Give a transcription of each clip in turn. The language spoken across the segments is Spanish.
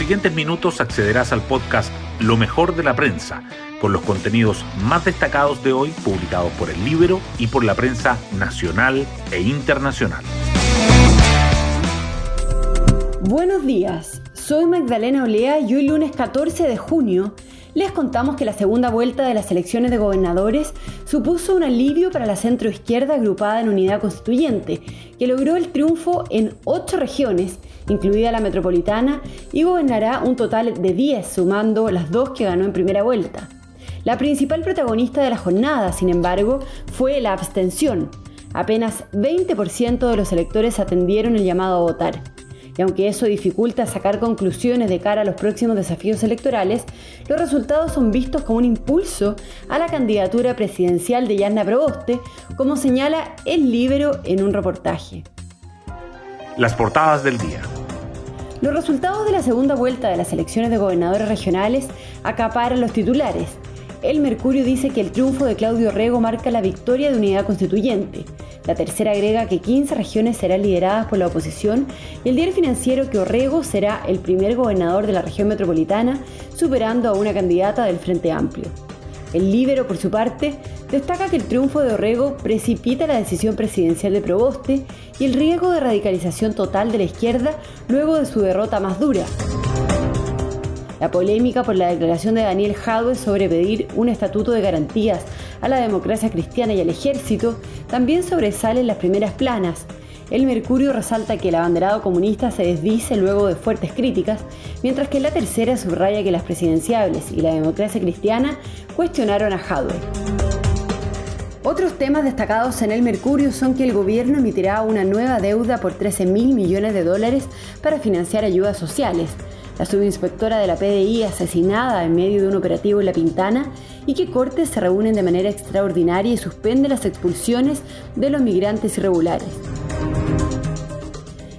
siguientes minutos accederás al podcast Lo mejor de la prensa, con los contenidos más destacados de hoy publicados por el Libro y por la prensa nacional e internacional. Buenos días, soy Magdalena Olea y hoy lunes 14 de junio les contamos que la segunda vuelta de las elecciones de gobernadores supuso un alivio para la centroizquierda agrupada en unidad constituyente, que logró el triunfo en ocho regiones, incluida la metropolitana, y gobernará un total de 10, sumando las dos que ganó en primera vuelta. La principal protagonista de la jornada, sin embargo, fue la abstención. Apenas 20% de los electores atendieron el llamado a votar. Y aunque eso dificulta sacar conclusiones de cara a los próximos desafíos electorales, los resultados son vistos como un impulso a la candidatura presidencial de Yanna Proboste, como señala el Libero en un reportaje. Las portadas del día. Los resultados de la segunda vuelta de las elecciones de gobernadores regionales acaparan los titulares. El Mercurio dice que el triunfo de Claudio Rego marca la victoria de unidad constituyente. La tercera agrega que 15 regiones serán lideradas por la oposición y el diario financiero que Orrego será el primer gobernador de la región metropolitana, superando a una candidata del Frente Amplio. El Libero, por su parte, destaca que el triunfo de Orrego precipita la decisión presidencial de Proboste y el riesgo de radicalización total de la izquierda luego de su derrota más dura. La polémica por la declaración de Daniel Jadwe sobre pedir un estatuto de garantías a la democracia cristiana y al ejército también sobresale en las primeras planas. El Mercurio resalta que el abanderado comunista se desdice luego de fuertes críticas, mientras que la tercera subraya que las presidenciables y la democracia cristiana cuestionaron a Jadwe. Otros temas destacados en el Mercurio son que el gobierno emitirá una nueva deuda por 13 mil millones de dólares para financiar ayudas sociales la subinspectora de la PDI asesinada en medio de un operativo en La Pintana y que Cortes se reúnen de manera extraordinaria y suspende las expulsiones de los migrantes irregulares.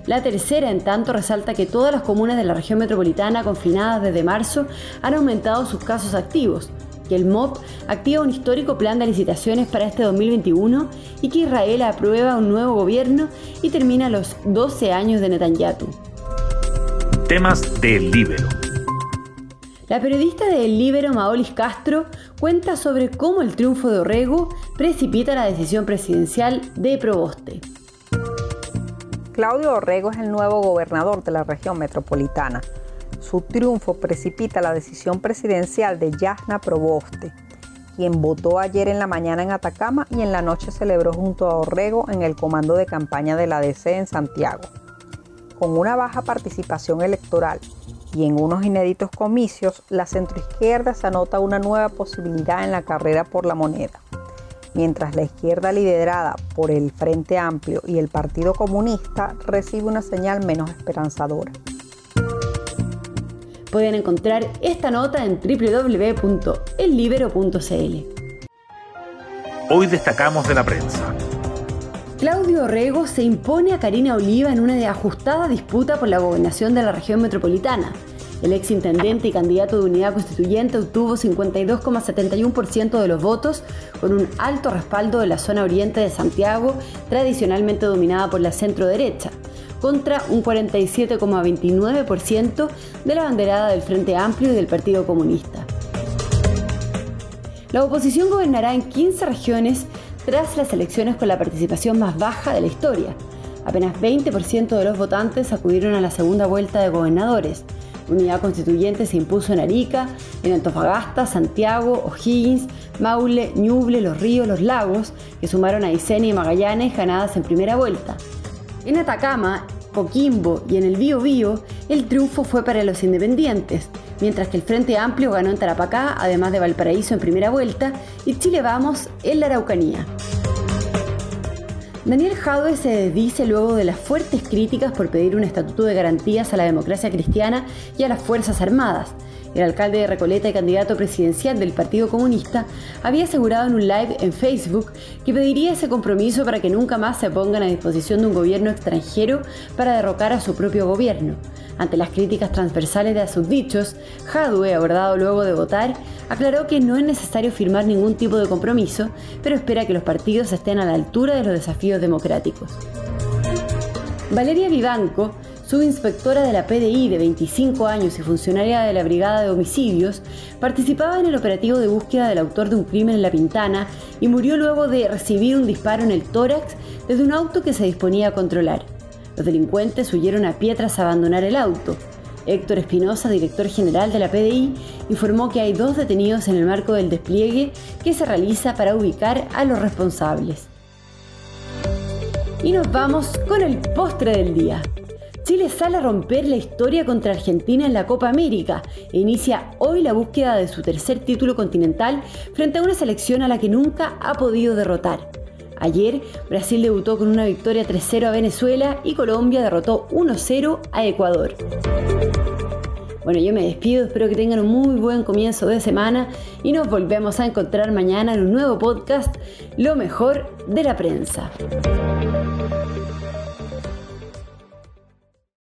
La tercera, en tanto, resalta que todas las comunas de la región metropolitana confinadas desde marzo han aumentado sus casos activos, que el MOP activa un histórico plan de licitaciones para este 2021 y que Israel aprueba un nuevo gobierno y termina los 12 años de Netanyahu temas del Libero. La periodista del Libero, Maolis Castro, cuenta sobre cómo el triunfo de Orrego precipita la decisión presidencial de Proboste. Claudio Orrego es el nuevo gobernador de la región metropolitana. Su triunfo precipita la decisión presidencial de Yasna Proboste, quien votó ayer en la mañana en Atacama y en la noche celebró junto a Orrego en el comando de campaña de la DC en Santiago con una baja participación electoral y en unos inéditos comicios, la centroizquierda se anota una nueva posibilidad en la carrera por la moneda, mientras la izquierda liderada por el Frente Amplio y el Partido Comunista recibe una señal menos esperanzadora. Pueden encontrar esta nota en www.ellibero.cl. Hoy destacamos de la prensa. Claudio Orrego se impone a Karina Oliva en una ajustada disputa por la gobernación de la región metropolitana. El ex intendente y candidato de unidad constituyente obtuvo 52,71% de los votos, con un alto respaldo de la zona oriente de Santiago, tradicionalmente dominada por la centro derecha, contra un 47,29% de la banderada del Frente Amplio y del Partido Comunista. La oposición gobernará en 15 regiones tras las elecciones con la participación más baja de la historia. Apenas 20% de los votantes acudieron a la segunda vuelta de gobernadores. Unidad Constituyente se impuso en Arica, en Antofagasta, Santiago, O'Higgins, Maule, Ñuble, Los Ríos, Los Lagos, que sumaron a Isenia y Magallanes ganadas en primera vuelta. En Atacama, Coquimbo y en el Bío Bío, el triunfo fue para los independientes, mientras que el Frente Amplio ganó en Tarapacá, además de Valparaíso en primera vuelta, y Chile Vamos en la Araucanía. Daniel Jadwe se dice luego de las fuertes críticas por pedir un estatuto de garantías a la democracia cristiana y a las Fuerzas Armadas, el alcalde de Recoleta y candidato presidencial del Partido Comunista, había asegurado en un live en Facebook que pediría ese compromiso para que nunca más se pongan a disposición de un gobierno extranjero para derrocar a su propio gobierno. Ante las críticas transversales de sus dichos, Jadwe, abordado luego de votar, aclaró que no es necesario firmar ningún tipo de compromiso, pero espera que los partidos estén a la altura de los desafíos democráticos. Valeria Vivanco subinspectora de la PDI de 25 años y funcionaria de la Brigada de Homicidios, participaba en el operativo de búsqueda del autor de un crimen en La Pintana y murió luego de recibir un disparo en el tórax desde un auto que se disponía a controlar. Los delincuentes huyeron a pie tras abandonar el auto. Héctor Espinosa, director general de la PDI, informó que hay dos detenidos en el marco del despliegue que se realiza para ubicar a los responsables. Y nos vamos con el postre del día. Chile sale a romper la historia contra Argentina en la Copa América e inicia hoy la búsqueda de su tercer título continental frente a una selección a la que nunca ha podido derrotar. Ayer, Brasil debutó con una victoria 3-0 a Venezuela y Colombia derrotó 1-0 a Ecuador. Bueno, yo me despido, espero que tengan un muy buen comienzo de semana y nos volvemos a encontrar mañana en un nuevo podcast, Lo mejor de la prensa.